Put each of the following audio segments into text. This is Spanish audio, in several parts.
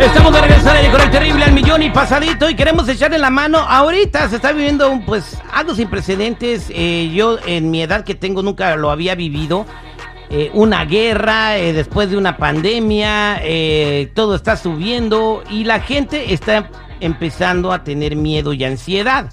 Estamos de regreso al con el terrible al millón y pasadito y queremos echarle la mano. Ahorita se está viviendo pues algo sin precedentes. Eh, yo en mi edad que tengo nunca lo había vivido. Eh, una guerra, eh, después de una pandemia, todo está subiendo y la gente está empezando a tener miedo y ansiedad.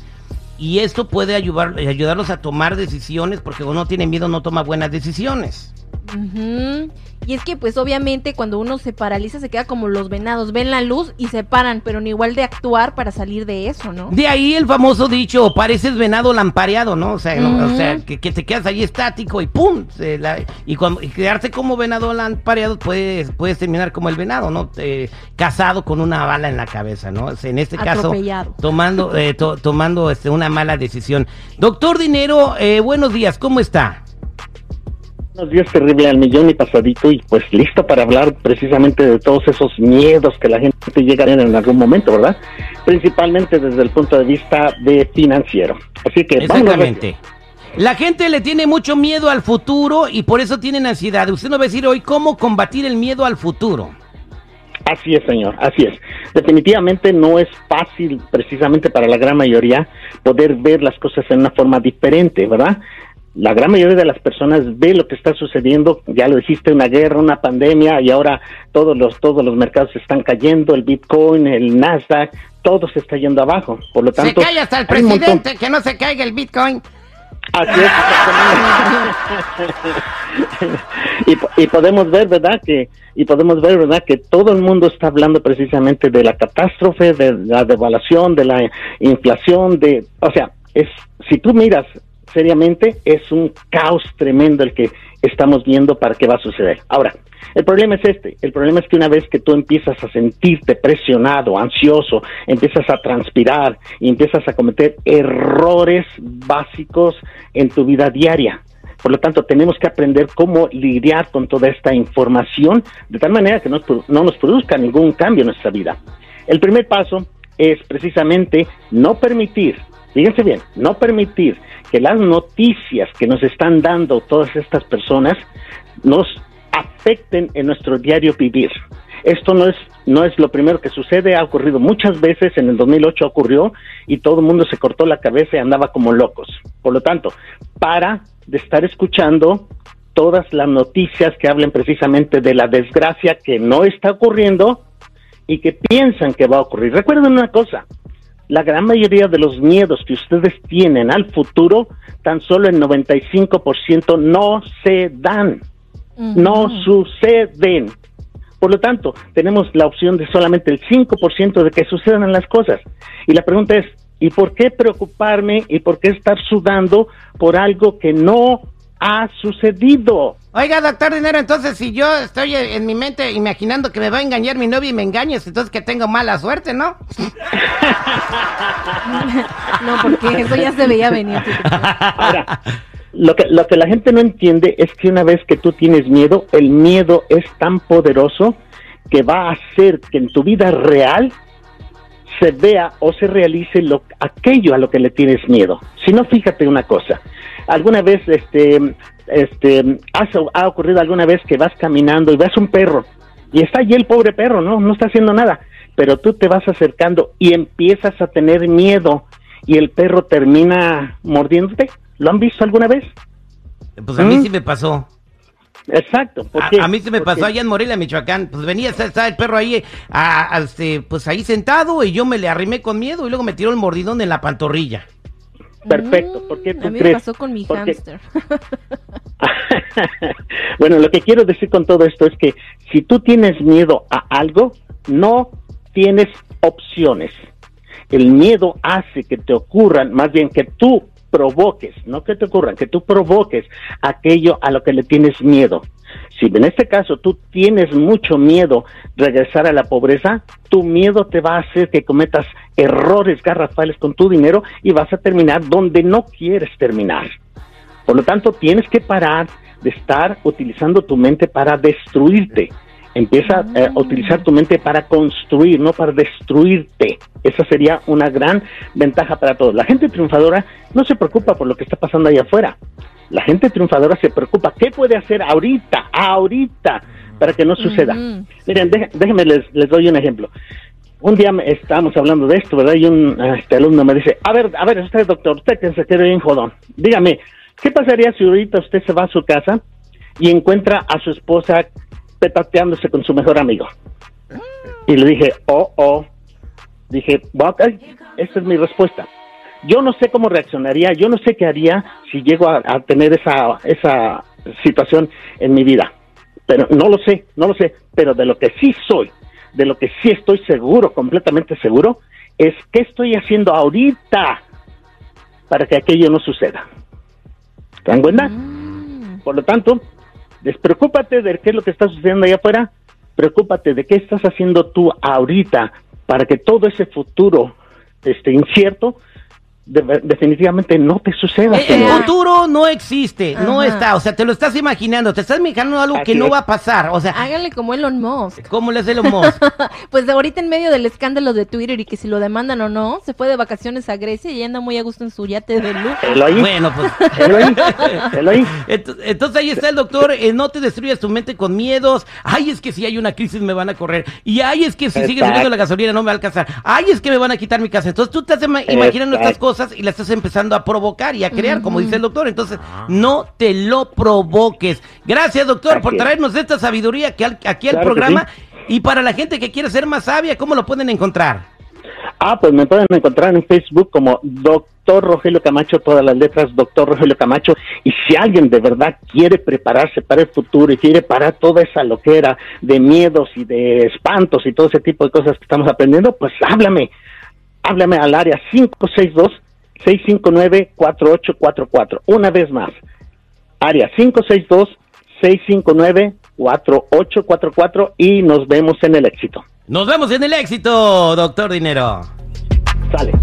Y esto puede ayudar, ayudarlos a tomar decisiones porque uno tiene miedo no toma buenas decisiones. Ujú. Y es que pues obviamente cuando uno se paraliza se queda como los venados, ven la luz y se paran, pero ni igual de actuar para salir de eso, ¿no? De ahí el famoso dicho, pareces venado lampareado, ¿no? O sea, ¿no? o sea que, que te quedas ahí estático y ¡pum! se la- y, cuando, y quedarte como venado lampareado puedes, puedes terminar como el venado, ¿no? Eh, casado con una bala en la cabeza, ¿no? O sea, en este caso, tomando, eh, to- tomando este, una mala decisión. Doctor Dinero, eh, buenos días, ¿cómo está? Buenos días, terrible al millón y pasadito, y pues listo para hablar precisamente de todos esos miedos que la gente llega a tener en algún momento, ¿verdad? Principalmente desde el punto de vista de financiero. Así que. Exactamente. La gente le tiene mucho miedo al futuro y por eso tienen ansiedad. Usted nos va a decir hoy cómo combatir el miedo al futuro. Así es, señor, así es. Definitivamente no es fácil, precisamente para la gran mayoría, poder ver las cosas en una forma diferente, ¿verdad? La gran mayoría de las personas ve lo que está sucediendo, ya lo dijiste, una guerra, una pandemia, y ahora todos los, todos los mercados están cayendo, el Bitcoin, el Nasdaq, todo se está yendo abajo. Por lo tanto, se cae hasta el montón- presidente, que no se caiga el Bitcoin. Así es. y, y podemos ver, ¿verdad? Que y podemos ver, ¿verdad? Que todo el mundo está hablando precisamente de la catástrofe, de la devaluación, de la inflación, de, o sea, es si tú miras seriamente es un caos tremendo el que estamos viendo para qué va a suceder. Ahora, el problema es este, el problema es que una vez que tú empiezas a sentirte presionado, ansioso, empiezas a transpirar y empiezas a cometer errores básicos en tu vida diaria. Por lo tanto, tenemos que aprender cómo lidiar con toda esta información de tal manera que no, no nos produzca ningún cambio en nuestra vida. El primer paso es precisamente no permitir, fíjense bien, no permitir que las noticias que nos están dando todas estas personas nos afecten en nuestro diario vivir. Esto no es no es lo primero que sucede, ha ocurrido muchas veces, en el 2008 ocurrió y todo el mundo se cortó la cabeza y andaba como locos. Por lo tanto, para de estar escuchando todas las noticias que hablen precisamente de la desgracia que no está ocurriendo y que piensan que va a ocurrir. Recuerden una cosa, la gran mayoría de los miedos que ustedes tienen al futuro, tan solo el 95% no se dan, no suceden. Por lo tanto, tenemos la opción de solamente el 5% de que sucedan las cosas. Y la pregunta es, ¿y por qué preocuparme y por qué estar sudando por algo que no ha sucedido? Oiga, doctor Dinero, entonces si yo estoy en mi mente imaginando que me va a engañar mi novio y me engañes, entonces que tengo mala suerte, ¿no? No, porque eso ya se veía venir. Ahora, lo que, lo que la gente no entiende es que una vez que tú tienes miedo, el miedo es tan poderoso que va a hacer que en tu vida real se vea o se realice lo, aquello a lo que le tienes miedo. Si no, fíjate una cosa. Alguna vez, este, este, has- ha ocurrido alguna vez que vas caminando y ves un perro y está allí el pobre perro, no, no está haciendo nada, pero tú te vas acercando y empiezas a tener miedo y el perro termina mordiéndote. ¿Lo han visto alguna vez? Pues a mí ¿Mm? sí me pasó. Exacto. ¿por A, qué? a mí se me Porque- pasó allá en Morelia, Michoacán. Pues venía, está, está el perro ahí, a- a- este, pues ahí sentado y yo me le arrimé con miedo y luego me tiró el mordidón en la pantorrilla. Perfecto, ¿por qué Mm, tú A mí crees? me pasó con mi Porque- hámster. bueno, lo que quiero decir con todo esto es que si tú tienes miedo a algo, no tienes opciones. El miedo hace que te ocurran, más bien que tú provoques, no que te ocurran, que tú provoques aquello a lo que le tienes miedo. Si en este caso tú tienes mucho miedo regresar a la pobreza, tu miedo te va a hacer que cometas errores garrafales con tu dinero y vas a terminar donde no quieres terminar. Por lo tanto, tienes que parar de estar utilizando tu mente para destruirte. Empieza eh, a utilizar tu mente para construir, no para destruirte. Esa sería una gran ventaja para todos. La gente triunfadora no se preocupa por lo que está pasando allá afuera. La gente triunfadora se preocupa. ¿Qué puede hacer ahorita, ahorita, para que no suceda? Miren, dé- déjenme, les, les doy un ejemplo. Un día estábamos hablando de esto, ¿verdad? Y un este, alumno me dice, a ver, a ver, usted, doctor, usted que se quede bien jodón, dígame, ¿qué pasaría si ahorita usted se va a su casa y encuentra a su esposa petateándose con su mejor amigo? Y le dije, oh, oh. Dije, ok, esta es mi respuesta. Yo no sé cómo reaccionaría, yo no sé qué haría si llego a, a tener esa, esa situación en mi vida. Pero no lo sé, no lo sé. Pero de lo que sí soy, de lo que sí estoy seguro, completamente seguro, es qué estoy haciendo ahorita para que aquello no suceda. ¿Te dan cuenta? Mm. Por lo tanto, despreocúpate de qué es lo que está sucediendo allá afuera, preocúpate de qué estás haciendo tú ahorita para que todo ese futuro este incierto de- definitivamente no te suceda. El, el futuro no existe, no está, o sea, te lo estás imaginando, te estás imaginando algo que no es. va a pasar, o sea, Hágale como Elon Musk. ¿cómo le hace Elon Musk? Pues de ahorita en medio del escándalo de Twitter y que si lo demandan o no, se fue de vacaciones a Grecia y anda muy a gusto en su yate de lujo. Bueno, pues... ahí. Ent- Entonces ahí está el doctor, eh, no te destruyas tu mente con miedos, ay es que si hay una crisis me van a correr, y ay es que si sigue Exacto. subiendo la gasolina no me va a alcanzar, ay es que me van a quitar mi casa, entonces tú estás ima- imaginando estas Exacto. Cosas y las estás empezando a provocar y a crear, como dice el doctor, entonces no te lo provoques. Gracias doctor por traernos esta sabiduría que al- aquí al Claro programa y para la gente que quiere ser más sabia, ¿cómo lo pueden encontrar? Ah, pues me pueden encontrar en Facebook como Doctor Rogelio Camacho, todas las letras Doctor Rogelio Camacho. Y si alguien de verdad quiere prepararse para el futuro y quiere parar toda esa loquera de miedos y de espantos y todo ese tipo de cosas que estamos aprendiendo, pues háblame. Háblame al área 562-659-4844. Una vez más, área 562-659-4844 y nos vemos en el éxito. Nos vemos en el éxito, doctor Dinero. Sale.